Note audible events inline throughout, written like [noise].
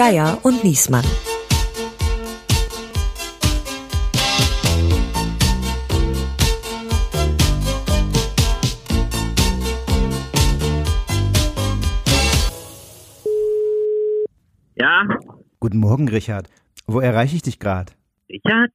Geier und Niesmann. Ja, Guten Morgen, Richard. Wo erreiche ich dich gerade? Richard?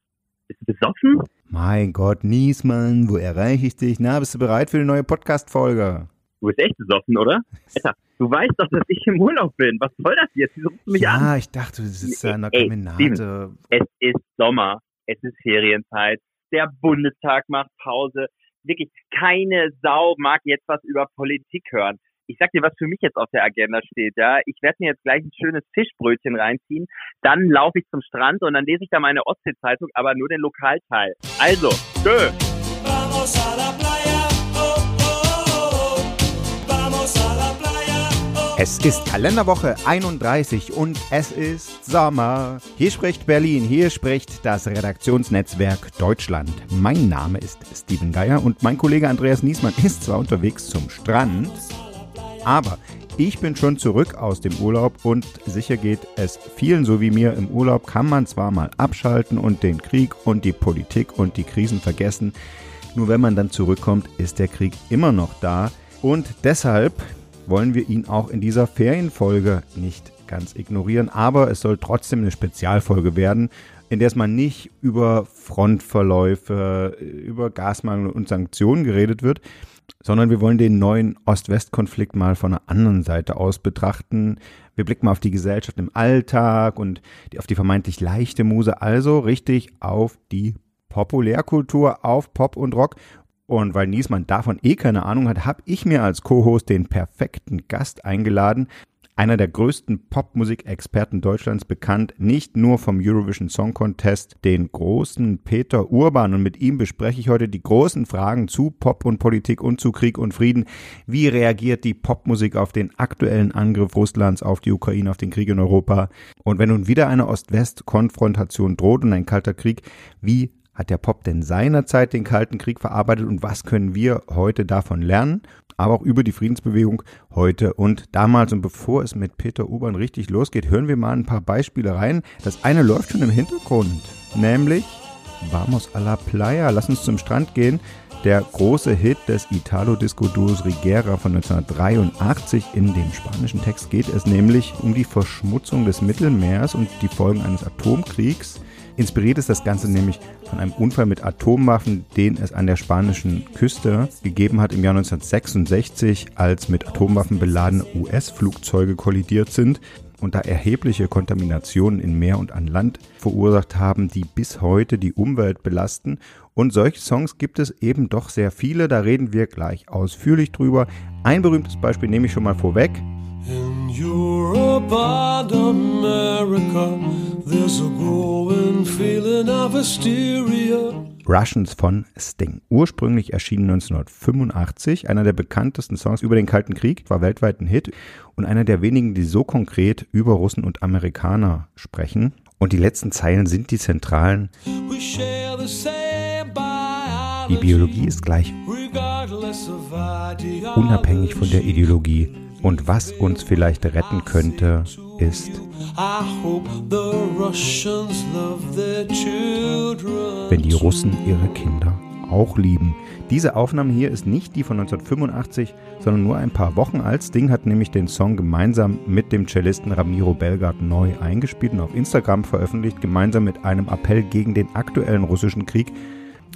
Bist du besoffen? Mein Gott, Niesmann, wo erreiche ich dich? Na, bist du bereit für eine neue Podcast-Folge? Du bist echt besoffen, oder? [laughs] Alter, du weißt doch, dass ich im Urlaub bin. Was soll das jetzt? Wieso rufst du mich ja, an? ich dachte, du sitzt da in der Ey, Kemenate. Es ist Sommer. Es ist Ferienzeit. Der Bundestag macht Pause. Wirklich, keine Sau mag jetzt was über Politik hören. Ich sag dir, was für mich jetzt auf der Agenda steht, ja. Ich werde mir jetzt gleich ein schönes Fischbrötchen reinziehen, dann laufe ich zum Strand und dann lese ich da meine Ostsee-Zeitung, aber nur den Lokalteil. Also, tschö. Es ist Kalenderwoche 31 und es ist Sommer. Hier spricht Berlin, hier spricht das Redaktionsnetzwerk Deutschland. Mein Name ist Steven Geier und mein Kollege Andreas Niesmann ist zwar unterwegs zum Strand, aber ich bin schon zurück aus dem Urlaub und sicher geht es vielen so wie mir. Im Urlaub kann man zwar mal abschalten und den Krieg und die Politik und die Krisen vergessen. Nur wenn man dann zurückkommt, ist der Krieg immer noch da. Und deshalb wollen wir ihn auch in dieser Ferienfolge nicht ganz ignorieren. Aber es soll trotzdem eine Spezialfolge werden, in der es mal nicht über Frontverläufe, über Gasmangel und Sanktionen geredet wird, sondern wir wollen den neuen Ost-West-Konflikt mal von einer anderen Seite aus betrachten. Wir blicken mal auf die Gesellschaft im Alltag und auf die vermeintlich leichte Muse, also richtig auf die Populärkultur, auf Pop und Rock. Und weil Niesmann davon eh keine Ahnung hat, habe ich mir als Co-Host den perfekten Gast eingeladen. Einer der größten Popmusikexperten Deutschlands, bekannt nicht nur vom Eurovision Song Contest, den großen Peter Urban. Und mit ihm bespreche ich heute die großen Fragen zu Pop und Politik und zu Krieg und Frieden. Wie reagiert die Popmusik auf den aktuellen Angriff Russlands auf die Ukraine, auf den Krieg in Europa? Und wenn nun wieder eine Ost-West-Konfrontation droht und ein kalter Krieg, wie hat der Pop denn seinerzeit den Kalten Krieg verarbeitet und was können wir heute davon lernen? Aber auch über die Friedensbewegung heute und damals. Und bevor es mit Peter Urban richtig losgeht, hören wir mal ein paar Beispiele rein. Das eine läuft schon im Hintergrund, nämlich Vamos a la Playa. Lass uns zum Strand gehen. Der große Hit des Italo-Disco-Duos Rigera von 1983. In dem spanischen Text geht es nämlich um die Verschmutzung des Mittelmeers und die Folgen eines Atomkriegs. Inspiriert ist das Ganze nämlich von einem Unfall mit Atomwaffen, den es an der spanischen Küste gegeben hat im Jahr 1966, als mit Atomwaffen beladene US-Flugzeuge kollidiert sind und da erhebliche Kontaminationen in Meer und an Land verursacht haben, die bis heute die Umwelt belasten. Und solche Songs gibt es eben doch sehr viele, da reden wir gleich ausführlich drüber. Ein berühmtes Beispiel nehme ich schon mal vorweg. Europe and America, there's a growing feeling of hysteria. Russians von Sting. Ursprünglich erschienen 1985, einer der bekanntesten Songs über den Kalten Krieg, war weltweit ein Hit und einer der wenigen, die so konkret über Russen und Amerikaner sprechen. Und die letzten Zeilen sind die zentralen. Die Biologie ist gleich, unabhängig von der Ideologie. Und was uns vielleicht retten könnte, ist, wenn die Russen ihre Kinder auch lieben. Diese Aufnahme hier ist nicht die von 1985, sondern nur ein paar Wochen alt. Sting hat nämlich den Song gemeinsam mit dem Cellisten Ramiro Belgard neu eingespielt und auf Instagram veröffentlicht, gemeinsam mit einem Appell gegen den aktuellen russischen Krieg.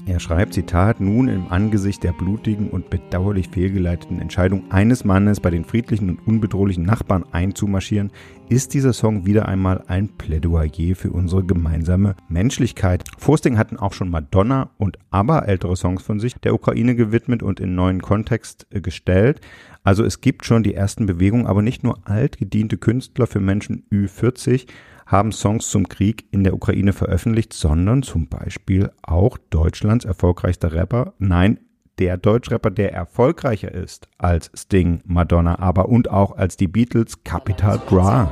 Er schreibt, Zitat, nun im Angesicht der blutigen und bedauerlich fehlgeleiteten Entscheidung eines Mannes bei den friedlichen und unbedrohlichen Nachbarn einzumarschieren, ist dieser Song wieder einmal ein Plädoyer für unsere gemeinsame Menschlichkeit. Forsting hatten auch schon Madonna und ABBA ältere Songs von sich der Ukraine gewidmet und in neuen Kontext äh, gestellt. Also es gibt schon die ersten Bewegungen, aber nicht nur altgediente Künstler für Menschen Ü40 haben Songs zum Krieg in der Ukraine veröffentlicht, sondern zum Beispiel auch Deutschlands erfolgreichster Rapper, nein, der Deutschrapper, der erfolgreicher ist als Sting, Madonna, aber und auch als die Beatles, Capital Bra.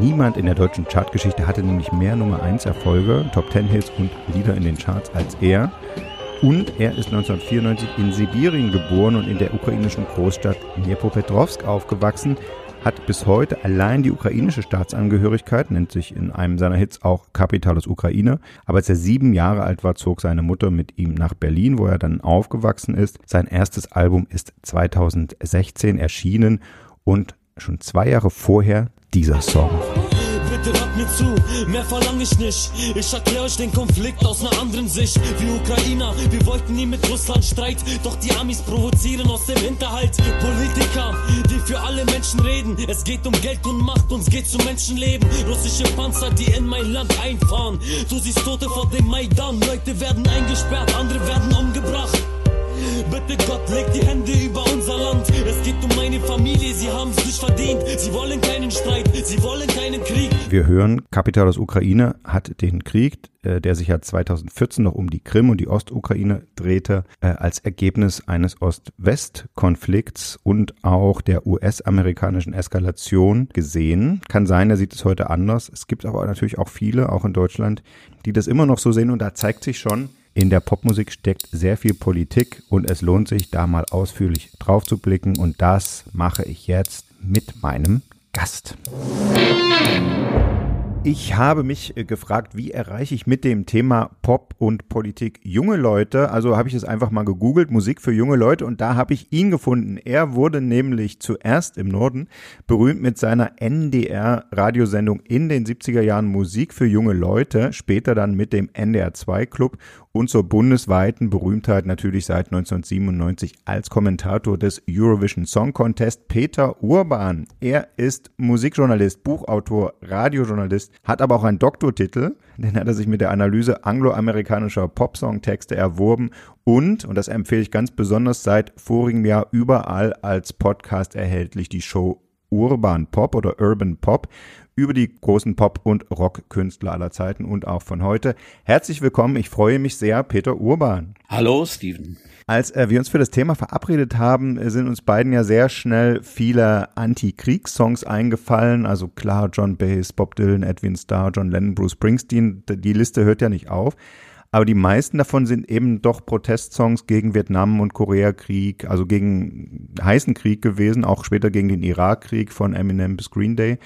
Niemand in der deutschen Chartgeschichte hatte nämlich mehr Nummer 1 Erfolge, Top 10 Hits und Lieder in den Charts als er. Und er ist 1994 in Sibirien geboren und in der ukrainischen Großstadt Dnipropetrovsk aufgewachsen, hat bis heute allein die ukrainische Staatsangehörigkeit, nennt sich in einem seiner Hits auch Kapital aus Ukraine. Aber als er sieben Jahre alt war, zog seine Mutter mit ihm nach Berlin, wo er dann aufgewachsen ist. Sein erstes Album ist 2016 erschienen und schon zwei Jahre vorher dieser Song. Mir zu, mehr verlange ich nicht. Ich erkläre euch den Konflikt aus einer anderen Sicht. Wir Ukrainer, wir wollten nie mit Russland Streit, doch die Amis provozieren aus dem Hinterhalt. Politiker, die für alle Menschen reden. Es geht um Geld und Macht, uns geht um Menschenleben. Russische Panzer, die in mein Land einfahren. Du siehst Tote vor dem Maidan, Leute werden eingesperrt, andere werden umgebracht. Bitte Gott, leg die Hände über unser Land. Es geht um meine Familie, sie haben es nicht verdient. Sie wollen keinen Streit, sie wollen keinen Krieg. Wir hören, Kapital aus Ukraine hat den Krieg, äh, der sich ja 2014 noch um die Krim und die Ostukraine drehte, äh, als Ergebnis eines Ost-West-Konflikts und auch der US-amerikanischen Eskalation gesehen. Kann sein, er sieht es heute anders. Es gibt aber natürlich auch viele, auch in Deutschland, die das immer noch so sehen und da zeigt sich schon, in der Popmusik steckt sehr viel Politik und es lohnt sich, da mal ausführlich drauf zu blicken und das mache ich jetzt mit meinem Gast. Ich habe mich äh, gefragt, wie erreiche ich mit dem Thema Pop und Politik junge Leute? Also habe ich es einfach mal gegoogelt, Musik für junge Leute, und da habe ich ihn gefunden. Er wurde nämlich zuerst im Norden berühmt mit seiner NDR-Radiosendung in den 70er Jahren Musik für junge Leute, später dann mit dem NDR 2 Club und zur bundesweiten Berühmtheit natürlich seit 1997 als Kommentator des Eurovision Song Contest Peter Urban. Er ist Musikjournalist, Buchautor, Radiojournalist, hat aber auch einen Doktortitel, den hat er sich mit der Analyse angloamerikanischer Popsongtexte erworben und, und das empfehle ich ganz besonders, seit vorigem Jahr überall als Podcast erhältlich die Show Urban Pop oder Urban Pop über die großen Pop- und Rockkünstler aller Zeiten und auch von heute. Herzlich willkommen, ich freue mich sehr, Peter Urban. Hallo, Steven. Als äh, wir uns für das Thema verabredet haben, äh, sind uns beiden ja sehr schnell viele Anti-Kriegssongs eingefallen. Also klar, John Bass, Bob Dylan, Edwin Starr, John Lennon, Bruce Springsteen. Die Liste hört ja nicht auf. Aber die meisten davon sind eben doch Protestsongs gegen Vietnam und Koreakrieg, also gegen heißen Krieg gewesen, auch später gegen den Irakkrieg von Eminem bis Green Day.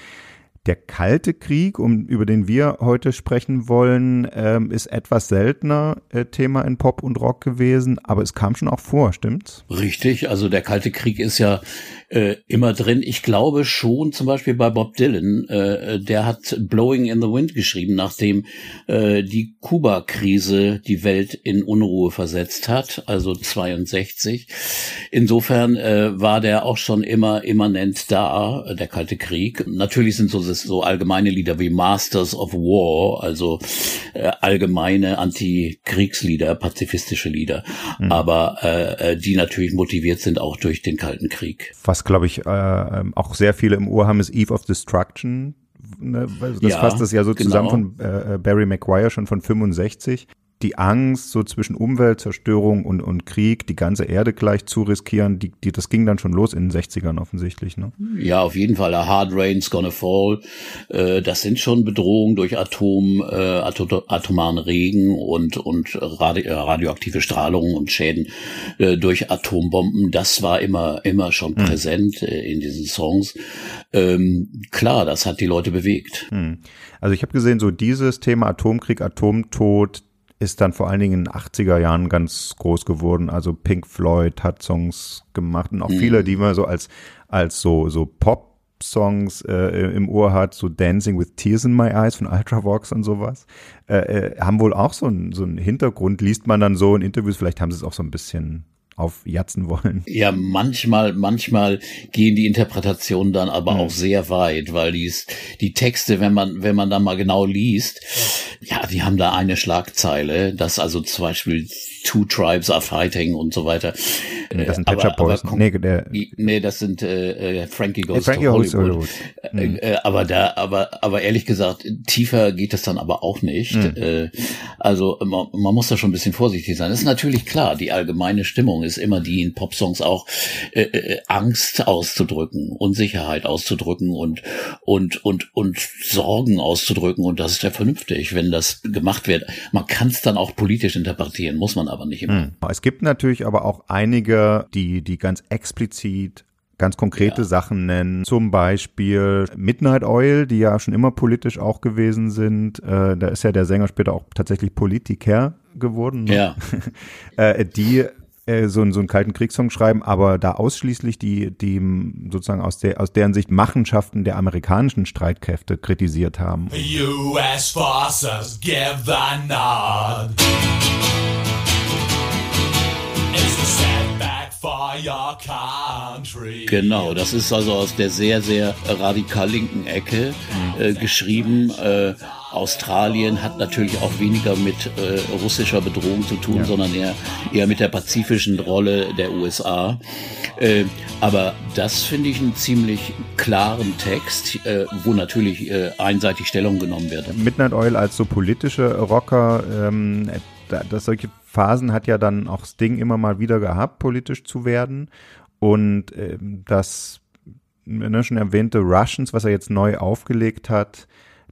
Der Kalte Krieg, um, über den wir heute sprechen wollen, ähm, ist etwas seltener äh, Thema in Pop und Rock gewesen, aber es kam schon auch vor, stimmt's? Richtig, also der Kalte Krieg ist ja äh, immer drin. Ich glaube schon, zum Beispiel bei Bob Dylan, äh, der hat Blowing in the Wind geschrieben, nachdem äh, die Kuba-Krise die Welt in Unruhe versetzt hat, also 62. Insofern äh, war der auch schon immer immanent da, äh, der Kalte Krieg. Natürlich sind so so allgemeine Lieder wie Masters of War, also äh, allgemeine Anti-Kriegslieder, pazifistische Lieder, mhm. aber äh, die natürlich motiviert sind auch durch den Kalten Krieg. Was, glaube ich, äh, auch sehr viele im Ohr haben, ist Eve of Destruction. Ne? Das ja, fasst das ja so genau. zusammen von äh, Barry McGuire schon von 65 die Angst so zwischen Umweltzerstörung und, und Krieg, die ganze Erde gleich zu riskieren, die, die, das ging dann schon los in den 60ern offensichtlich. Ne? Ja, auf jeden Fall. A hard rain's gonna fall. Äh, das sind schon Bedrohungen durch Atom, äh, atomaren Regen und, und radio, äh, radioaktive Strahlung und Schäden äh, durch Atombomben. Das war immer, immer schon hm. präsent äh, in diesen Songs. Ähm, klar, das hat die Leute bewegt. Hm. Also ich habe gesehen, so dieses Thema Atomkrieg, Atomtod, ist dann vor allen Dingen in den 80er Jahren ganz groß geworden. Also Pink Floyd hat Songs gemacht und auch mhm. viele, die man so als, als so, so Pop Songs äh, im Ohr hat, so Dancing with Tears in My Eyes von Ultravox und sowas, äh, äh, haben wohl auch so einen so einen Hintergrund, liest man dann so in Interviews, vielleicht haben sie es auch so ein bisschen aufjatzen wollen. Ja, manchmal, manchmal gehen die Interpretationen dann aber mhm. auch sehr weit, weil die, die Texte, wenn man, wenn man da mal genau liest, ja, die haben da eine Schlagzeile, dass also zum Beispiel Two Tribes are fighting und so weiter. Nee, das sind Pet Shop Boys. nee, der, nee, das sind äh, äh Frankie Goes hey, Frankie to Hollywood. Hollywood. Mhm. Äh, aber da, aber, aber ehrlich gesagt, tiefer geht es dann aber auch nicht. Mhm. Äh, also man, man muss da schon ein bisschen vorsichtig sein. Das ist natürlich klar, die allgemeine Stimmung ist immer die in Popsongs auch äh, äh, Angst auszudrücken, Unsicherheit auszudrücken und und und und Sorgen auszudrücken und das ist ja vernünftig, wenn das gemacht wird. Man kann es dann auch politisch interpretieren, muss man aber nicht immer. Mhm. Es gibt natürlich aber auch einige, die, die ganz explizit ganz konkrete ja. Sachen nennen. Zum Beispiel Midnight Oil, die ja schon immer politisch auch gewesen sind. Äh, da ist ja der Sänger später auch tatsächlich Politiker geworden. Ne? Ja. [laughs] äh, die äh, so, so einen kalten Kriegssong schreiben, aber da ausschließlich die, die sozusagen aus, der, aus deren Sicht Machenschaften der amerikanischen Streitkräfte kritisiert haben. US forces give the nod. Genau, das ist also aus der sehr, sehr radikal linken Ecke äh, geschrieben. Äh, Australien hat natürlich auch weniger mit äh, russischer Bedrohung zu tun, ja. sondern eher, eher mit der pazifischen Rolle der USA. Äh, aber das finde ich einen ziemlich klaren Text, äh, wo natürlich äh, einseitig Stellung genommen wird. Midnight Oil als so politische Rocker, ähm, das solche Phasen hat ja dann auch Sting immer mal wieder gehabt, politisch zu werden. Und ähm, das ne, schon erwähnte Russians, was er jetzt neu aufgelegt hat,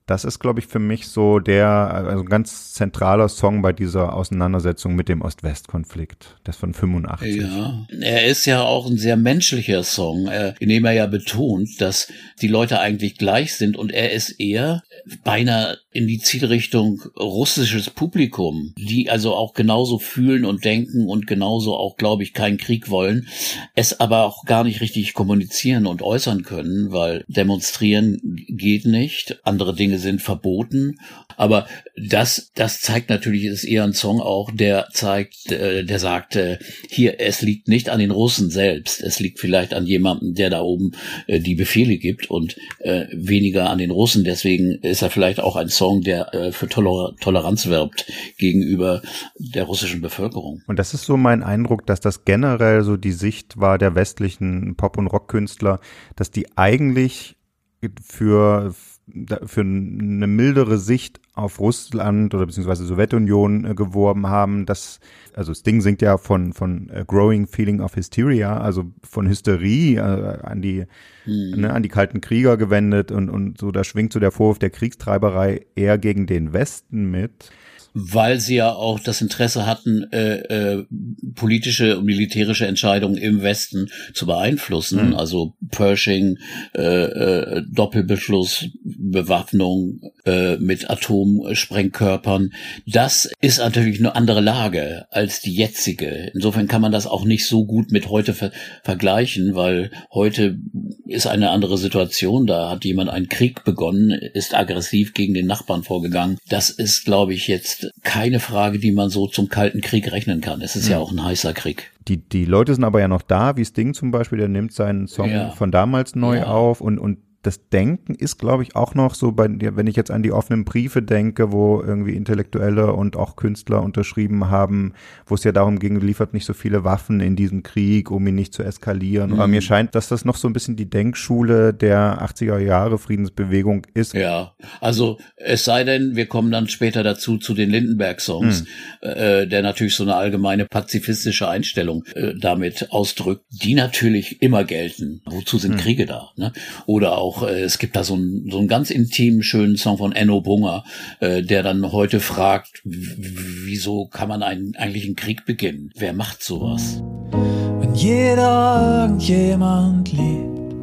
das ist, glaube ich, für mich so der, also ganz zentraler Song bei dieser Auseinandersetzung mit dem Ost-West-Konflikt. Das von 85. Ja, er ist ja auch ein sehr menschlicher Song, in dem er ja betont, dass die Leute eigentlich gleich sind und er ist eher beinahe in die Zielrichtung russisches Publikum, die also auch genauso fühlen und denken und genauso auch, glaube ich, keinen Krieg wollen, es aber auch gar nicht richtig kommunizieren und äußern können, weil demonstrieren geht nicht, andere Dinge sind verboten. Aber das, das zeigt natürlich, ist eher ein Song auch, der zeigt, äh, der sagt, äh, hier, es liegt nicht an den Russen selbst, es liegt vielleicht an jemandem, der da oben äh, die Befehle gibt und weniger an den Russen. Deswegen ist er vielleicht auch ein Song, der für Toler Toleranz wirbt gegenüber der russischen Bevölkerung. Und das ist so mein Eindruck, dass das generell so die Sicht war der westlichen Pop- und Rockkünstler, dass die eigentlich für für eine mildere Sicht auf Russland oder beziehungsweise Sowjetunion äh, geworben haben. Das, also Sting singt ja von, von a Growing Feeling of Hysteria, also von Hysterie äh, an die, mhm. ne, an die kalten Krieger gewendet und, und so, da schwingt so der Vorwurf der Kriegstreiberei eher gegen den Westen mit weil sie ja auch das Interesse hatten, äh, äh, politische und militärische Entscheidungen im Westen zu beeinflussen. Mhm. Also Pershing, äh, äh, Doppelbeschluss, Bewaffnung äh, mit Atomsprengkörpern. Das ist natürlich eine andere Lage als die jetzige. Insofern kann man das auch nicht so gut mit heute ver vergleichen, weil heute ist eine andere Situation. Da hat jemand einen Krieg begonnen, ist aggressiv gegen den Nachbarn vorgegangen. Das ist, glaube ich, jetzt keine Frage, die man so zum Kalten Krieg rechnen kann. Es ist mhm. ja auch ein heißer Krieg. Die, die Leute sind aber ja noch da, wie Sting zum Beispiel, der nimmt seinen Song ja. von damals neu ja. auf und, und das Denken ist, glaube ich, auch noch so bei wenn ich jetzt an die offenen Briefe denke, wo irgendwie Intellektuelle und auch Künstler unterschrieben haben, wo es ja darum ging, liefert nicht so viele Waffen in diesem Krieg, um ihn nicht zu eskalieren. Mhm. Aber mir scheint, dass das noch so ein bisschen die Denkschule der 80er Jahre Friedensbewegung ist. Ja, also es sei denn, wir kommen dann später dazu zu den Lindenberg-Songs, mhm. äh, der natürlich so eine allgemeine pazifistische Einstellung äh, damit ausdrückt, die natürlich immer gelten. Wozu sind mhm. Kriege da? Ne? Oder auch auch, äh, es gibt da so einen, so ganz intimen, schönen Song von Enno Bunger, äh, der dann heute fragt, wieso kann man einen, eigentlich einen Krieg beginnen? Wer macht sowas? Wenn jeder irgendjemand liebt,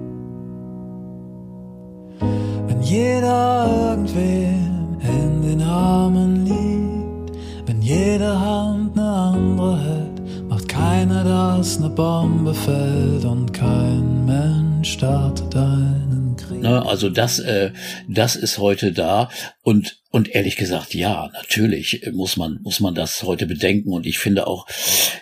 wenn jeder irgendwen in den Armen liegt, wenn jede Hand eine andere hält, macht keiner, dass eine Bombe fällt und kein Mensch startet Krieg. Ne, also das, äh, das ist heute da und und ehrlich gesagt, ja, natürlich muss man, muss man das heute bedenken. Und ich finde auch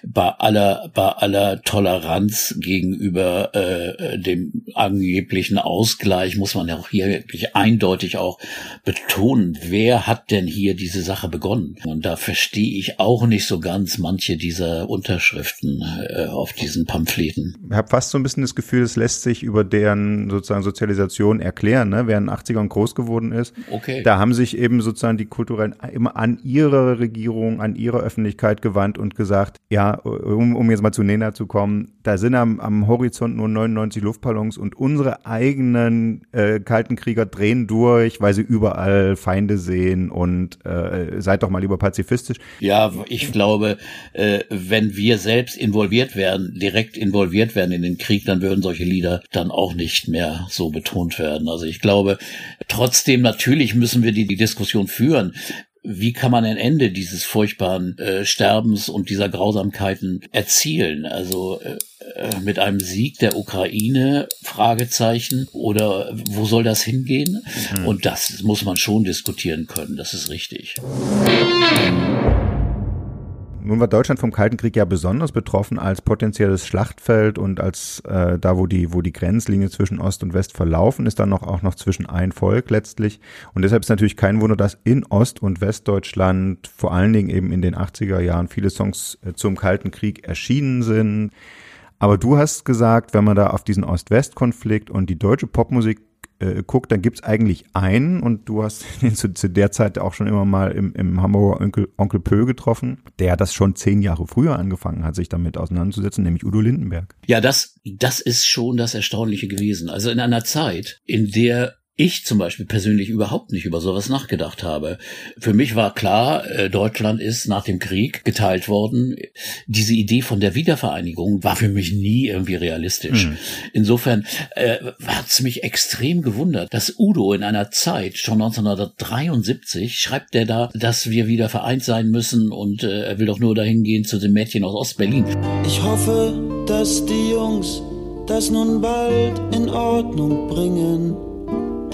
bei aller, bei aller Toleranz gegenüber äh, dem angeblichen Ausgleich muss man ja auch hier wirklich eindeutig auch betonen, wer hat denn hier diese Sache begonnen? Und da verstehe ich auch nicht so ganz manche dieser Unterschriften äh, auf diesen Pamphleten. Ich habe fast so ein bisschen das Gefühl, es lässt sich über deren sozusagen Sozialisation erklären, ne? wer in den 80ern groß geworden ist. Okay. Da haben sich eben eben sozusagen die kulturellen immer an ihre Regierung, an ihre Öffentlichkeit gewandt und gesagt, ja, um, um jetzt mal zu Nena zu kommen, da sind am, am Horizont nur 99 Luftballons und unsere eigenen äh, kalten Krieger drehen durch, weil sie überall Feinde sehen und äh, seid doch mal lieber pazifistisch. Ja, ich glaube, äh, wenn wir selbst involviert werden, direkt involviert werden in den Krieg, dann würden solche Lieder dann auch nicht mehr so betont werden. Also ich glaube, trotzdem natürlich müssen wir die, die Diskussion führen wie kann man ein Ende dieses furchtbaren äh, Sterbens und dieser Grausamkeiten erzielen? Also äh, äh, mit einem Sieg der Ukraine? Fragezeichen. Oder wo soll das hingehen? Mhm. Und das muss man schon diskutieren können. Das ist richtig. Nun war Deutschland vom Kalten Krieg ja besonders betroffen als potenzielles Schlachtfeld und als äh, da, wo die, wo die Grenzlinie zwischen Ost und West verlaufen ist, dann noch auch noch zwischen ein Volk letztlich. Und deshalb ist natürlich kein Wunder, dass in Ost- und Westdeutschland vor allen Dingen eben in den 80er Jahren viele Songs äh, zum Kalten Krieg erschienen sind. Aber du hast gesagt, wenn man da auf diesen Ost-West-Konflikt und die deutsche Popmusik äh, guckt, dann gibt's eigentlich einen und du hast [laughs] ihn zu, zu, der Zeit auch schon immer mal im, im Hamburger Onkel, Onkel Pö getroffen, der das schon zehn Jahre früher angefangen hat, sich damit auseinanderzusetzen, nämlich Udo Lindenberg. Ja, das, das ist schon das Erstaunliche gewesen. Also in einer Zeit, in der ich zum Beispiel persönlich überhaupt nicht über sowas nachgedacht habe. Für mich war klar, äh, Deutschland ist nach dem Krieg geteilt worden. Diese Idee von der Wiedervereinigung war für mich nie irgendwie realistisch. Mhm. Insofern äh, hat es mich extrem gewundert, dass Udo in einer Zeit, schon 1973, schreibt er da, dass wir wieder vereint sein müssen und äh, er will doch nur dahin gehen zu den Mädchen aus Ostberlin. Ich hoffe, dass die Jungs das nun bald in Ordnung bringen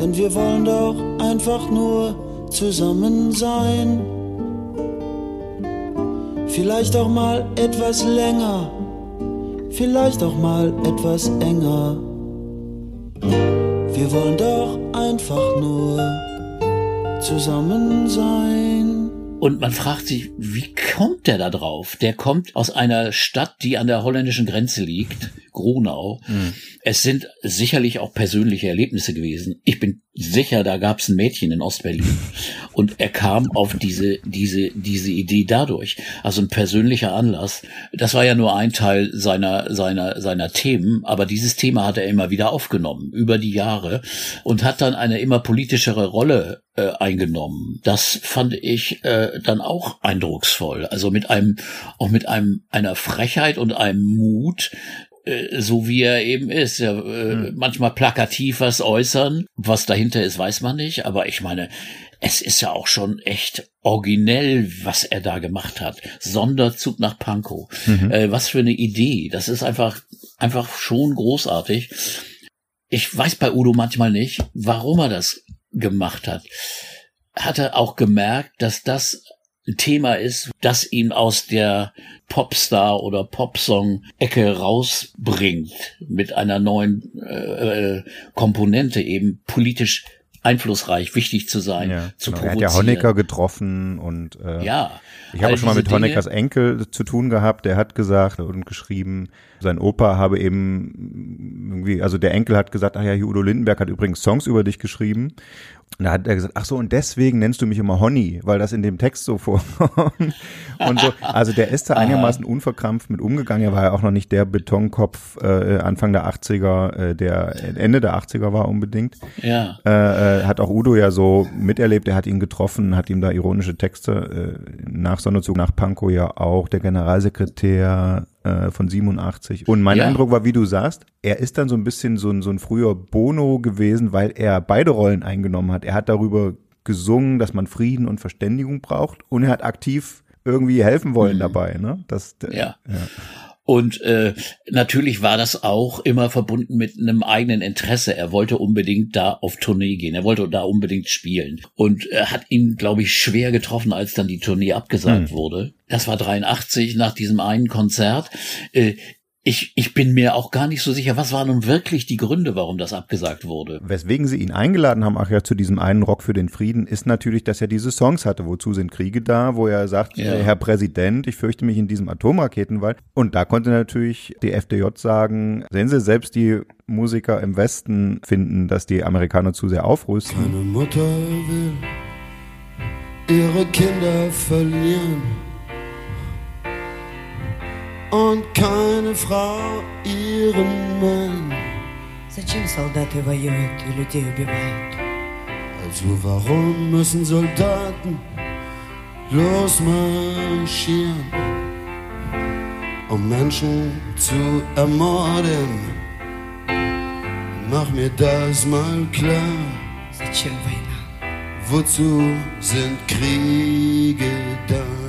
denn wir wollen doch einfach nur zusammen sein. Vielleicht auch mal etwas länger, vielleicht auch mal etwas enger. Wir wollen doch einfach nur zusammen sein. Und man fragt sich, wie kommt der da drauf? Der kommt aus einer Stadt, die an der holländischen Grenze liegt Gronau. Mhm. Es sind sicherlich auch persönliche Erlebnisse gewesen. Ich bin sicher, da gab es ein Mädchen in Ostberlin [laughs] und er kam auf diese diese diese Idee dadurch. Also ein persönlicher Anlass. Das war ja nur ein Teil seiner seiner seiner Themen, aber dieses Thema hat er immer wieder aufgenommen über die Jahre und hat dann eine immer politischere Rolle äh, eingenommen. Das fand ich äh, dann auch eindrucksvoll. Also mit einem auch mit einem einer Frechheit und einem Mut, äh, so wie er eben ist. Ja, äh, hm. Manchmal plakativ was äußern. Was dahinter ist, weiß man nicht. Aber ich meine, es ist ja auch schon echt originell, was er da gemacht hat. Sonderzug nach Pankow. Mhm. Äh, was für eine Idee. Das ist einfach, einfach schon großartig. Ich weiß bei Udo manchmal nicht, warum er das gemacht hat. Hat er auch gemerkt, dass das Thema ist, das ihn aus der Popstar oder Popsong-Ecke rausbringt mit einer neuen äh, äh, Komponente eben politisch einflussreich, wichtig zu sein, ja, zu genau. Er hat ja Honecker getroffen und äh, ja, ich habe schon mal mit Dinge. Honeckers Enkel zu tun gehabt. Der hat gesagt und geschrieben, sein Opa habe eben irgendwie, also der Enkel hat gesagt, ach ja, Udo Lindenberg hat übrigens Songs über dich geschrieben. Und da hat er gesagt, ach so, und deswegen nennst du mich immer Honey, weil das in dem Text so [laughs] vorkommt. und so. Also der ist da [laughs] einigermaßen unverkrampft mit umgegangen. Er war ja auch noch nicht der Betonkopf äh, Anfang der 80er, äh, der Ende der 80er war unbedingt. Ja. Äh, äh, hat auch Udo ja so miterlebt, er hat ihn getroffen, hat ihm da ironische Texte äh, nach Sonderzug nach Pankow ja auch, der Generalsekretär äh, von 87. Und mein ja. Eindruck war, wie du sagst, er ist dann so ein bisschen so ein, so ein früher Bono gewesen, weil er beide Rollen eingenommen hat. Er hat darüber gesungen, dass man Frieden und Verständigung braucht und er hat aktiv irgendwie helfen wollen mhm. dabei. Ne? Das, ja. ja. Und äh, natürlich war das auch immer verbunden mit einem eigenen Interesse. Er wollte unbedingt da auf Tournee gehen. Er wollte da unbedingt spielen. Und er hat ihn, glaube ich, schwer getroffen, als dann die Tournee abgesagt hm. wurde. Das war 83 nach diesem einen Konzert. Äh, ich, ich bin mir auch gar nicht so sicher, was waren nun wirklich die Gründe, warum das abgesagt wurde. Weswegen sie ihn eingeladen haben, ach ja, zu diesem einen Rock für den Frieden, ist natürlich, dass er diese Songs hatte, wozu sind Kriege da, wo er sagt, ja. Herr Präsident, ich fürchte mich in diesem Atomraketenwald. Und da konnte natürlich die FDJ sagen, sehen Sie, selbst die Musiker im Westen finden, dass die Amerikaner zu sehr aufrüsten. Meine Mutter will ihre Kinder verlieren und keine Frau ihren Mann. Зачем солдаты воюют и людей убивают? Also warum müssen Soldaten losmarschieren, um Menschen zu ermorden? Mach mir das mal klar. Зачем война? Wozu sind Kriege da?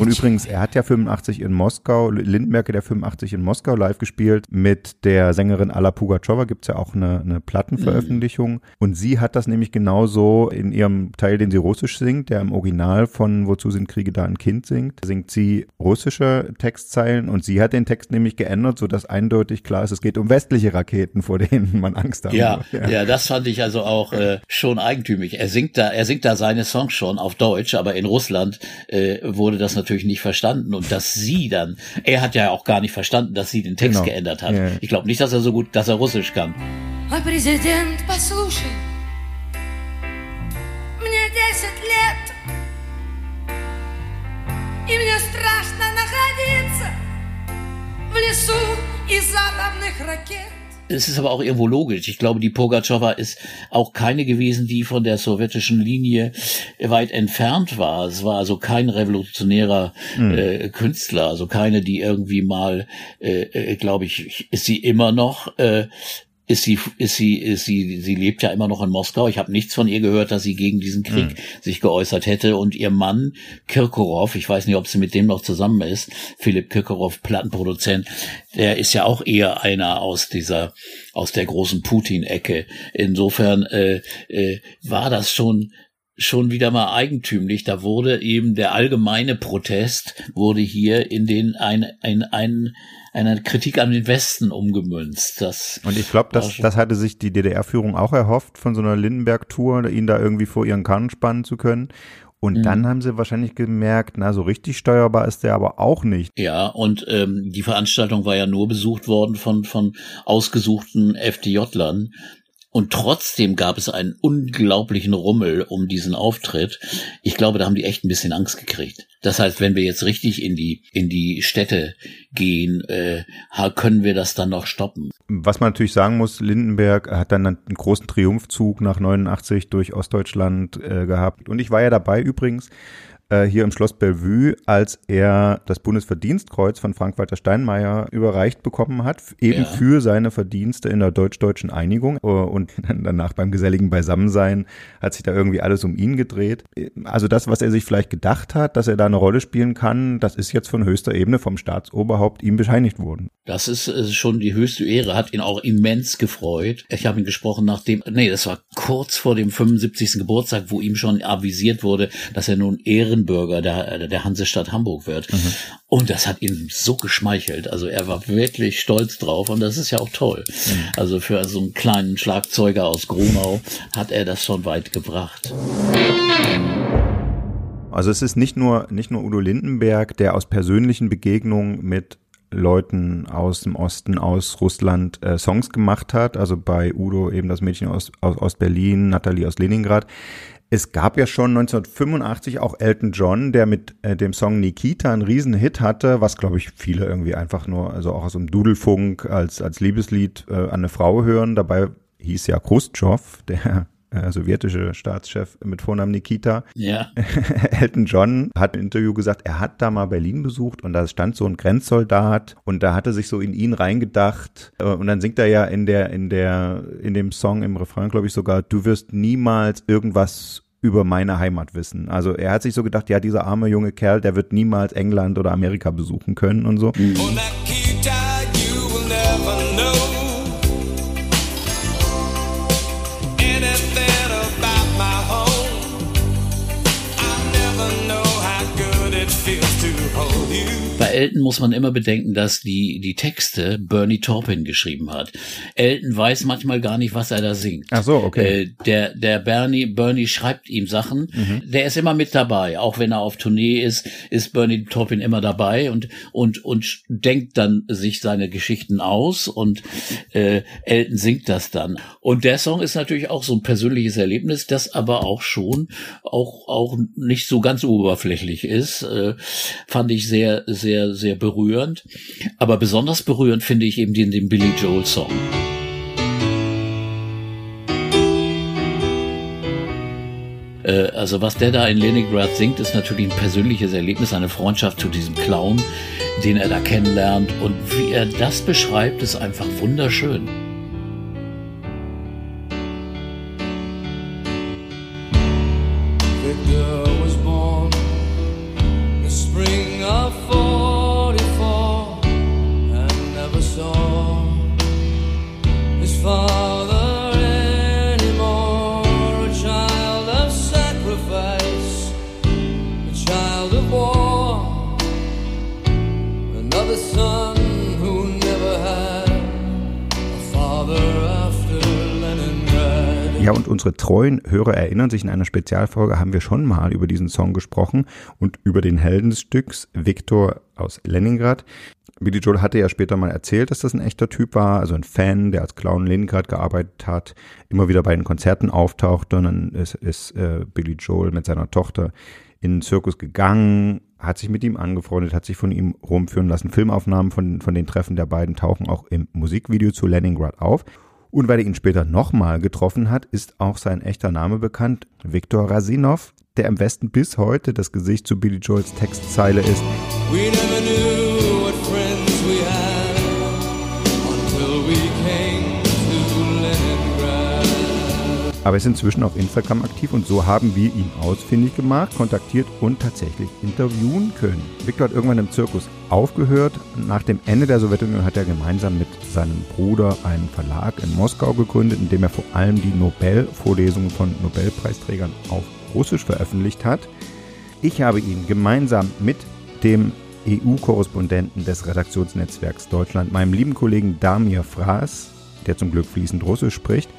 Und übrigens, er hat ja 85 in Moskau, Lindenberg hat ja 85 in Moskau live gespielt. Mit der Sängerin Alla Pugachowa gibt's ja auch eine, eine Plattenveröffentlichung. Mhm. Und sie hat das nämlich genauso in ihrem Teil, den sie russisch singt, der im Original von Wozu sind Kriege da ein Kind singt, singt sie russische Textzeilen und sie hat den Text nämlich geändert, sodass eindeutig klar ist, es geht um westliche Raketen, vor denen man Angst hat. Ja, ja, ja, das fand ich also auch äh, schon eigentümlich. Er singt da, er singt da seine Songs schon auf Deutsch, aber in Russland äh, wurde das natürlich natürlich nicht verstanden und dass sie dann, er hat ja auch gar nicht verstanden, dass sie den Text genau. geändert hat. Yeah. Ich glaube nicht, dass er so gut, dass er Russisch kann. Ой, президент, послушай, мне 10 лет, и мне страшно находиться в лесу из атомных ракет es ist aber auch irgendwo logisch. Ich glaube, die Pogachowa ist auch keine gewesen, die von der sowjetischen Linie weit entfernt war. Es war also kein revolutionärer mhm. äh, Künstler, also keine, die irgendwie mal, äh, äh, glaube ich, ist sie immer noch äh, ist sie, ist sie, ist sie, sie lebt ja immer noch in Moskau. Ich habe nichts von ihr gehört, dass sie gegen diesen Krieg mhm. sich geäußert hätte. Und ihr Mann Kirkorov, ich weiß nicht, ob sie mit dem noch zusammen ist, Philipp Kirkorov, Plattenproduzent, der ist ja auch eher einer aus dieser, aus der großen Putin-Ecke. Insofern äh, äh, war das schon schon wieder mal eigentümlich. Da wurde eben der allgemeine Protest wurde hier in den ein, ein, ein einer Kritik an den Westen umgemünzt. Das und ich glaube, das, das hatte sich die DDR-Führung auch erhofft, von so einer Lindenberg-Tour, ihn da irgendwie vor ihren Kahn spannen zu können. Und mhm. dann haben sie wahrscheinlich gemerkt, na, so richtig steuerbar ist der aber auch nicht. Ja, und ähm, die Veranstaltung war ja nur besucht worden von, von ausgesuchten FDJ-Lern. Und trotzdem gab es einen unglaublichen Rummel um diesen Auftritt. Ich glaube, da haben die echt ein bisschen Angst gekriegt. Das heißt, wenn wir jetzt richtig in die in die Städte gehen, äh, können wir das dann noch stoppen. Was man natürlich sagen muss, Lindenberg hat dann einen großen Triumphzug nach 89 durch Ostdeutschland äh, gehabt. Und ich war ja dabei übrigens äh, hier im Schloss Bellevue, als er das Bundesverdienstkreuz von Frank-Walter Steinmeier überreicht bekommen hat, eben ja. für seine Verdienste in der deutsch-deutschen Einigung. Äh, und [laughs] danach beim geselligen Beisammensein hat sich da irgendwie alles um ihn gedreht. Also das, was er sich vielleicht gedacht hat, dass er da eine Rolle spielen kann, das ist jetzt von höchster Ebene vom Staatsoberhaupt ihm bescheinigt worden. Das ist äh, schon die höchste Ehre, hat ihn auch immens gefreut. Ich habe ihn gesprochen nach dem, nee, das war kurz vor dem 75. Geburtstag, wo ihm schon avisiert wurde, dass er nun Ehren Ehrenbürger der, der Hansestadt Hamburg wird. Mhm. Und das hat ihm so geschmeichelt. Also er war wirklich stolz drauf und das ist ja auch toll. Mhm. Also für so einen kleinen Schlagzeuger aus Grunau hat er das schon weit gebracht. Also es ist nicht nur, nicht nur Udo Lindenberg, der aus persönlichen Begegnungen mit Leuten aus dem Osten, aus Russland äh, Songs gemacht hat. Also bei Udo eben das Mädchen aus, aus Ostberlin, Nathalie aus Leningrad. Es gab ja schon 1985 auch Elton John, der mit äh, dem Song Nikita einen Riesenhit hatte, was glaube ich viele irgendwie einfach nur, also auch aus dem Dudelfunk als, als Liebeslied äh, an eine Frau hören. Dabei hieß ja Khrushchev, der äh, sowjetische Staatschef mit Vornamen Nikita. Ja. [laughs] Elton John hat im Interview gesagt, er hat da mal Berlin besucht und da stand so ein Grenzsoldat und da hatte sich so in ihn reingedacht äh, und dann singt er ja in der in der in dem Song im Refrain glaube ich sogar, du wirst niemals irgendwas über meine Heimat wissen. Also er hat sich so gedacht, ja, dieser arme junge Kerl, der wird niemals England oder Amerika besuchen können und so. Mhm. Feels to Bei Elton muss man immer bedenken, dass die, die Texte Bernie Taupin geschrieben hat. Elton weiß manchmal gar nicht, was er da singt. Ach so, okay. Äh, der, der Bernie, Bernie schreibt ihm Sachen. Mhm. Der ist immer mit dabei. Auch wenn er auf Tournee ist, ist Bernie Taupin immer dabei und, und, und denkt dann sich seine Geschichten aus und äh, Elton singt das dann. Und der Song ist natürlich auch so ein persönliches Erlebnis, das aber auch schon auch, auch nicht so ganz oberflächlich ist. Äh, fand ich sehr, sehr, sehr berührend. Aber besonders berührend finde ich eben den, den Billy Joel Song. Äh, also was der da in Leningrad singt, ist natürlich ein persönliches Erlebnis, eine Freundschaft zu diesem Clown, den er da kennenlernt. Und wie er das beschreibt, ist einfach wunderschön. Treuen Hörer erinnern sich, in einer Spezialfolge haben wir schon mal über diesen Song gesprochen und über den Helden des Stücks, Viktor aus Leningrad. Billy Joel hatte ja später mal erzählt, dass das ein echter Typ war, also ein Fan, der als Clown in Leningrad gearbeitet hat, immer wieder bei den Konzerten auftauchte und dann ist, ist äh, Billy Joel mit seiner Tochter in den Zirkus gegangen, hat sich mit ihm angefreundet, hat sich von ihm rumführen lassen. Filmaufnahmen von, von den Treffen der beiden tauchen auch im Musikvideo zu Leningrad auf. Und weil er ihn später nochmal getroffen hat, ist auch sein echter Name bekannt, Viktor Rasinov, der im Westen bis heute das Gesicht zu Billy Joels Textzeile ist. Aber ist inzwischen auf Instagram aktiv und so haben wir ihn ausfindig gemacht, kontaktiert und tatsächlich interviewen können. Viktor hat irgendwann im Zirkus aufgehört. Nach dem Ende der Sowjetunion hat er gemeinsam mit seinem Bruder einen Verlag in Moskau gegründet, in dem er vor allem die Nobel-Vorlesungen von Nobelpreisträgern auf Russisch veröffentlicht hat. Ich habe ihn gemeinsam mit dem EU-Korrespondenten des Redaktionsnetzwerks Deutschland, meinem lieben Kollegen Damir Fraß, der zum Glück fließend Russisch spricht,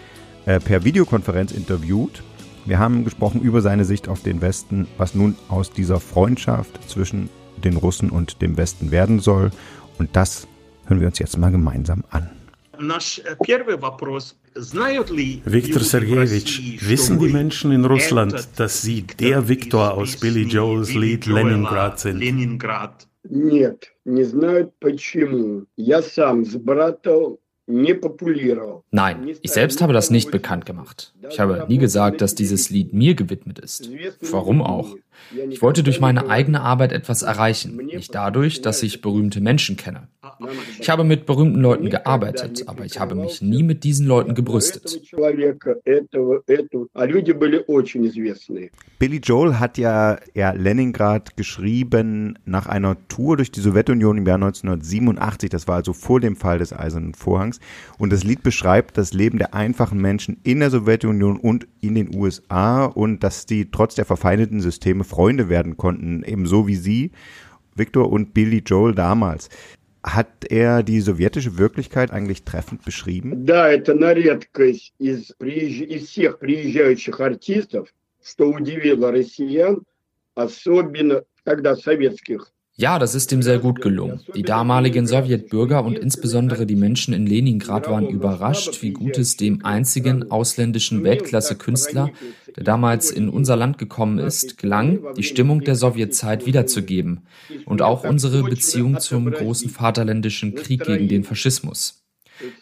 äh, per Videokonferenz interviewt. Wir haben gesprochen über seine Sicht auf den Westen, was nun aus dieser Freundschaft zwischen den Russen und dem Westen werden soll. Und das hören wir uns jetzt mal gemeinsam an. Viktor Sergejewitsch, wissen die Menschen in Russland, dass Sie der Viktor aus Billy Joels Lied Leningrad sind? Нет, не знают почему. Я сам с братом Nein, ich selbst habe das nicht bekannt gemacht. Ich habe nie gesagt, dass dieses Lied mir gewidmet ist. Warum auch? Ich wollte durch meine eigene Arbeit etwas erreichen, nicht dadurch, dass ich berühmte Menschen kenne. Ich habe mit berühmten Leuten gearbeitet, aber ich habe mich nie mit diesen Leuten gebrüstet. Billy Joel hat ja, ja Leningrad geschrieben nach einer Tour durch die Sowjetunion im Jahr 1987. Das war also vor dem Fall des Eisernen Vorhangs. Und das Lied beschreibt das Leben der einfachen Menschen in der Sowjetunion und in den USA und dass die trotz der verfeindeten Systeme Freunde werden konnten, ebenso wie sie, Victor und Billy Joel damals. Hat er die sowjetische Wirklichkeit eigentlich treffend beschrieben? Да, это на редкость из, из всех приезжающих артистов, что удивило россиян, особенно когда советских ja, das ist ihm sehr gut gelungen. Die damaligen Sowjetbürger und insbesondere die Menschen in Leningrad waren überrascht, wie gut es dem einzigen ausländischen Weltklasse-Künstler, der damals in unser Land gekommen ist, gelang, die Stimmung der Sowjetzeit wiederzugeben und auch unsere Beziehung zum großen Vaterländischen Krieg gegen den Faschismus.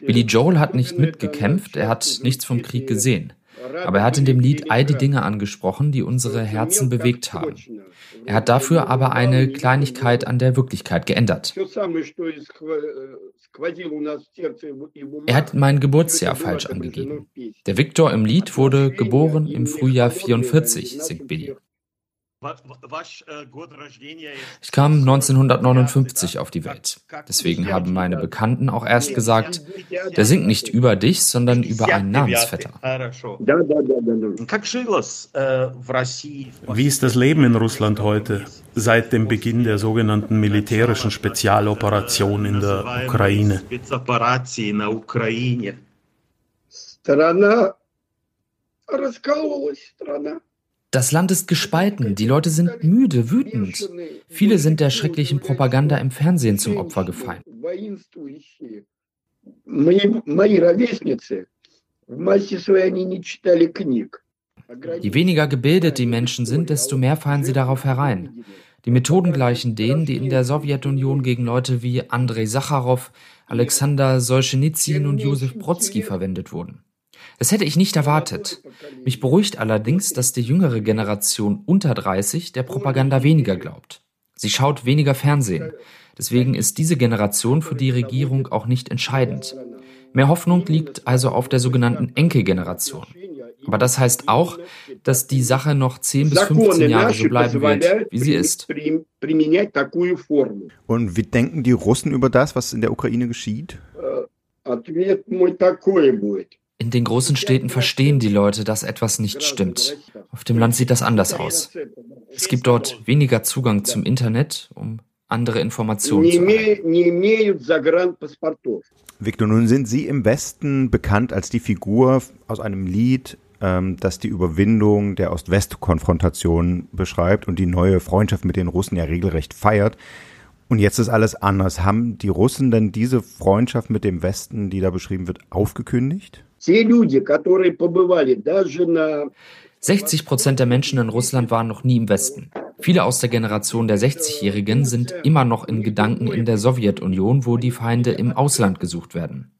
Billy Joel hat nicht mitgekämpft, er hat nichts vom Krieg gesehen. Aber er hat in dem Lied all die Dinge angesprochen, die unsere Herzen bewegt haben. Er hat dafür aber eine Kleinigkeit an der Wirklichkeit geändert. Er hat mein Geburtsjahr falsch angegeben. Der Viktor im Lied wurde geboren im Frühjahr 44, singt Billy. Ich kam 1959 auf die Welt. Deswegen haben meine Bekannten auch erst gesagt, der singt nicht über dich, sondern über einen Namensvetter. Wie ist das Leben in Russland heute, seit dem Beginn der sogenannten militärischen Spezialoperation in der Ukraine? Страна раскололась, страна. Das Land ist gespalten, die Leute sind müde, wütend. Viele sind der schrecklichen Propaganda im Fernsehen zum Opfer gefallen. Je weniger gebildet die Menschen sind, desto mehr fallen sie darauf herein. Die Methoden gleichen denen, die in der Sowjetunion gegen Leute wie Andrei Sacharow, Alexander Solzhenitsyn und Josef Brodsky verwendet wurden. Das hätte ich nicht erwartet. Mich beruhigt allerdings, dass die jüngere Generation unter 30 der Propaganda weniger glaubt. Sie schaut weniger Fernsehen. Deswegen ist diese Generation für die Regierung auch nicht entscheidend. Mehr Hoffnung liegt also auf der sogenannten Enkelgeneration. Aber das heißt auch, dass die Sache noch 10 bis 15 Jahre so bleiben wird, wie sie ist. Und wie denken die Russen über das, was in der Ukraine geschieht? In den großen Städten verstehen die Leute, dass etwas nicht stimmt. Auf dem Land sieht das anders aus. Es gibt dort weniger Zugang zum Internet, um andere Informationen zu erhalten. Victor, nun sind Sie im Westen bekannt als die Figur aus einem Lied, ähm, das die Überwindung der Ost-West-Konfrontation beschreibt und die neue Freundschaft mit den Russen ja regelrecht feiert. Und jetzt ist alles anders. Haben die Russen denn diese Freundschaft mit dem Westen, die da beschrieben wird, aufgekündigt? 60 Prozent der Menschen in Russland waren noch nie im Westen. Viele aus der Generation der 60-Jährigen sind immer noch in Gedanken in der Sowjetunion, wo die Feinde im Ausland gesucht werden.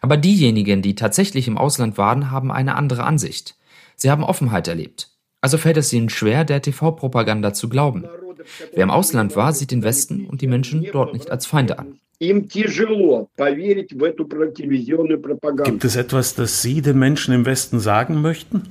Aber diejenigen, die tatsächlich im Ausland waren, haben eine andere Ansicht. Sie haben Offenheit erlebt. Also fällt es ihnen schwer, der TV-Propaganda zu glauben. Wer im Ausland war, sieht den Westen und die Menschen dort nicht als Feinde an. Gibt es etwas, das Sie den Menschen im Westen sagen möchten?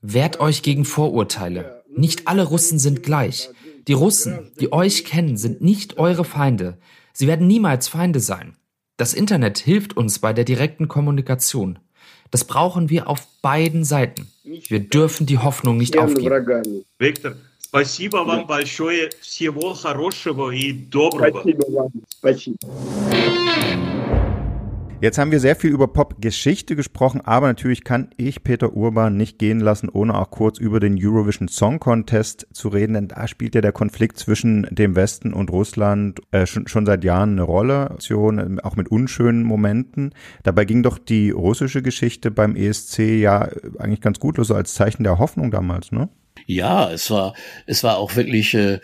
Wehrt euch gegen Vorurteile. Nicht alle Russen sind gleich. Die Russen, die euch kennen, sind nicht eure Feinde. Sie werden niemals Feinde sein. Das Internet hilft uns bei der direkten Kommunikation. Das brauchen wir auf beiden Seiten. Wir dürfen die Hoffnung nicht aufgeben. Виктор, спасибо вам большое. Всего хорошего и доброго. Спасибо вам. Спасибо. Jetzt haben wir sehr viel über Popgeschichte gesprochen, aber natürlich kann ich Peter Urban nicht gehen lassen, ohne auch kurz über den Eurovision Song Contest zu reden, denn da spielt ja der Konflikt zwischen dem Westen und Russland äh, schon, schon seit Jahren eine Rolle, auch mit unschönen Momenten. Dabei ging doch die russische Geschichte beim ESC ja eigentlich ganz gut los, so als Zeichen der Hoffnung damals, ne? Ja, es war es war auch wirklich äh,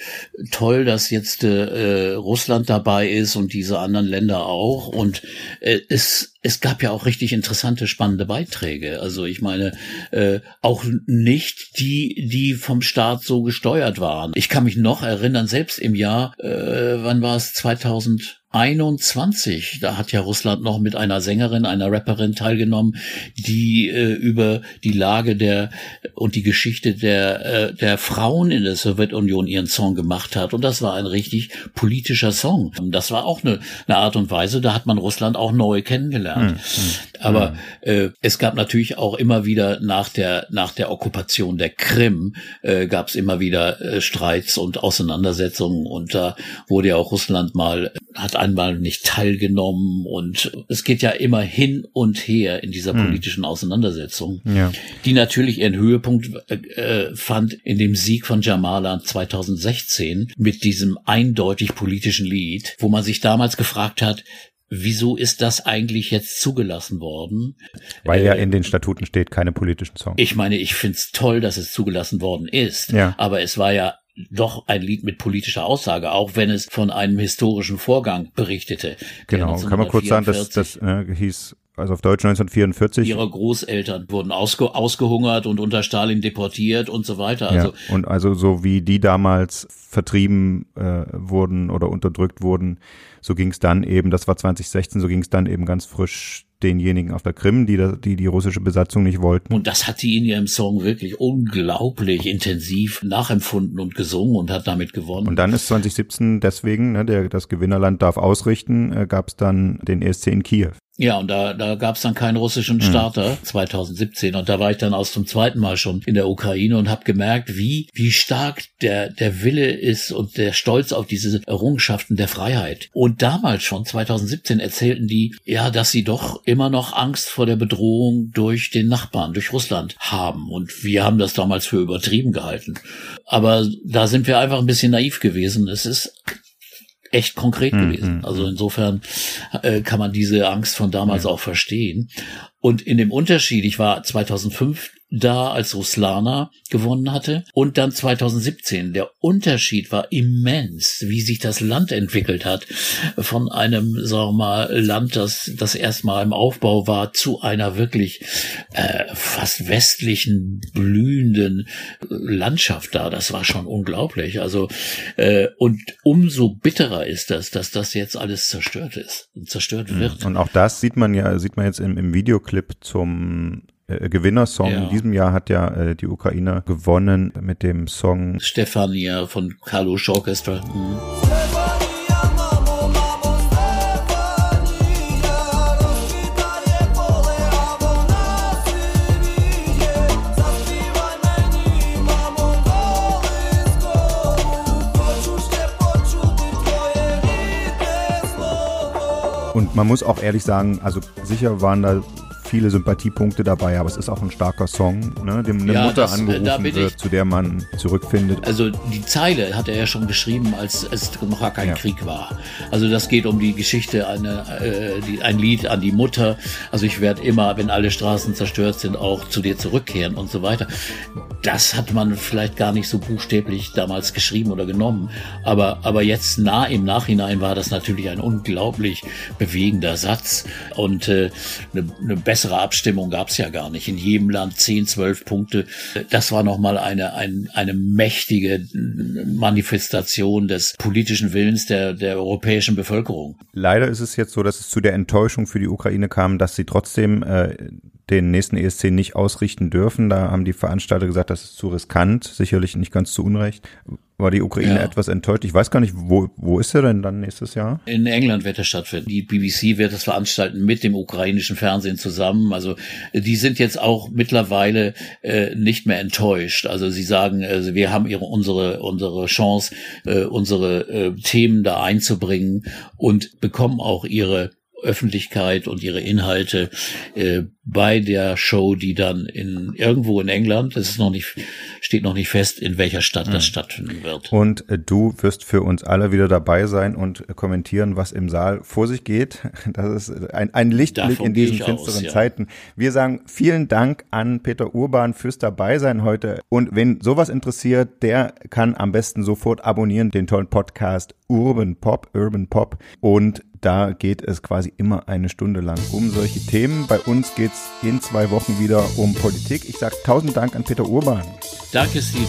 toll, dass jetzt äh, Russland dabei ist und diese anderen Länder auch und äh, es es gab ja auch richtig interessante spannende Beiträge. Also ich meine äh, auch nicht die die vom Staat so gesteuert waren. Ich kann mich noch erinnern, selbst im Jahr äh, wann war es 2000 21, da hat ja Russland noch mit einer Sängerin, einer Rapperin teilgenommen, die äh, über die Lage der und die Geschichte der äh, der Frauen in der Sowjetunion ihren Song gemacht hat und das war ein richtig politischer Song. Das war auch eine, eine Art und Weise, da hat man Russland auch neu kennengelernt. Mhm. Aber äh, es gab natürlich auch immer wieder nach der nach der Okkupation der Krim äh, gab es immer wieder äh, Streits und Auseinandersetzungen und da wurde ja auch Russland mal hat einmal nicht teilgenommen und es geht ja immer hin und her in dieser hm. politischen Auseinandersetzung, ja. die natürlich ihren Höhepunkt äh, fand in dem Sieg von Jamala 2016 mit diesem eindeutig politischen Lied, wo man sich damals gefragt hat, Wieso ist das eigentlich jetzt zugelassen worden? Weil ja äh, in den Statuten steht keine politischen Songs. Ich meine, ich find's toll, dass es zugelassen worden ist. Ja. Aber es war ja doch ein Lied mit politischer Aussage, auch wenn es von einem historischen Vorgang berichtete. Genau, kann man kurz sagen, dass das äh, hieß also auf Deutsch 1944. Ihre Großeltern wurden ausge ausgehungert und unter Stalin deportiert und so weiter. Also ja, und also so wie die damals vertrieben äh, wurden oder unterdrückt wurden, so ging es dann eben, das war 2016, so ging es dann eben ganz frisch denjenigen auf der Krim, die die, die russische Besatzung nicht wollten. Und das hat die in ihrem Song wirklich unglaublich intensiv nachempfunden und gesungen und hat damit gewonnen. Und dann ist 2017 deswegen, ne, der, das Gewinnerland darf ausrichten, äh, gab es dann den ESC in Kiew. Ja, und da, da gab es dann keinen russischen hm. Starter mhm. 2017. Und da war ich dann aus zum zweiten Mal schon in der Ukraine und habe gemerkt, wie, wie stark der, der Wille ist und der Stolz auf diese Errungenschaften der Freiheit. Und damals schon, 2017, erzählten die, ja, dass sie doch immer noch Angst vor der Bedrohung durch den Nachbarn, durch Russland haben. Und wir haben das damals für übertrieben gehalten. Aber da sind wir einfach ein bisschen naiv gewesen. Es ist echt konkret mhm. gewesen. Mhm, also mhm. insofern äh, kann man diese Angst von damals ja. auch verstehen. Und in dem Unterschied, ich war 2005 da, als Ruslana gewonnen hatte. Und dann 2017. Der Unterschied war immens, wie sich das Land entwickelt hat. Von einem, sagen wir mal, Land, das, das erstmal im Aufbau war, zu einer wirklich äh, fast westlichen, blühenden Landschaft da. Das war schon unglaublich. Also, äh, und umso bitterer ist das, dass das jetzt alles zerstört ist und zerstört mhm. wird. Und auch das sieht man ja, sieht man jetzt im, im Videoclip zum äh, Gewinnersong. Ja. In diesem Jahr hat ja äh, die Ukraine gewonnen mit dem Song Stefania von Kalush Orchestra. Mhm. Und man muss auch ehrlich sagen, also sicher waren da viele Sympathiepunkte dabei, aber es ist auch ein starker Song, ne, dem eine ja, Mutter das, äh, angerufen wird, zu der man zurückfindet. Also die Zeile hat er ja schon geschrieben, als es noch gar kein ja. Krieg war. Also das geht um die Geschichte, eine, äh, die, ein Lied an die Mutter. Also ich werde immer, wenn alle Straßen zerstört sind, auch zu dir zurückkehren und so weiter. Das hat man vielleicht gar nicht so buchstäblich damals geschrieben oder genommen. Aber, aber jetzt nah im Nachhinein war das natürlich ein unglaublich bewegender Satz und äh, eine, eine bessere bessere Abstimmung gab es ja gar nicht. In jedem Land 10, 12 Punkte. Das war nochmal eine, ein, eine mächtige Manifestation des politischen Willens der, der europäischen Bevölkerung. Leider ist es jetzt so, dass es zu der Enttäuschung für die Ukraine kam, dass sie trotzdem äh, den nächsten ESC nicht ausrichten dürfen. Da haben die Veranstalter gesagt, das ist zu riskant, sicherlich nicht ganz zu Unrecht. War die Ukraine ja. etwas enttäuscht? Ich weiß gar nicht, wo, wo ist er denn dann nächstes Jahr? In England wird er stattfinden. Die BBC wird es veranstalten mit dem ukrainischen Fernsehen zusammen. Also die sind jetzt auch mittlerweile äh, nicht mehr enttäuscht. Also sie sagen, also wir haben ihre, unsere, unsere Chance, äh, unsere äh, Themen da einzubringen und bekommen auch ihre Öffentlichkeit und ihre Inhalte äh, bei der Show, die dann in irgendwo in England, es ist noch nicht, steht noch nicht fest, in welcher Stadt mhm. das stattfinden wird. Und äh, du wirst für uns alle wieder dabei sein und kommentieren, was im Saal vor sich geht. [laughs] Das ist ein, ein Lichtblick Davon in diesen finsteren aus, ja. Zeiten. Wir sagen vielen Dank an Peter Urban fürs Dabeisein heute. Und wenn sowas interessiert, der kann am besten sofort abonnieren den tollen Podcast Urban Pop, Urban Pop. Und da geht es quasi immer eine Stunde lang um solche Themen. Bei uns geht es in zwei Wochen wieder um Politik. Ich sage tausend Dank an Peter Urban. Danke, Steven.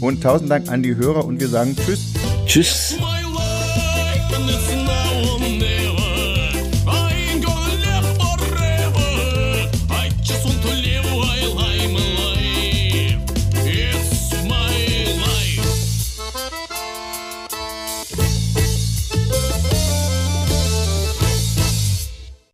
Und tausend Dank an die Hörer und wir sagen Tschüss. Tschüss.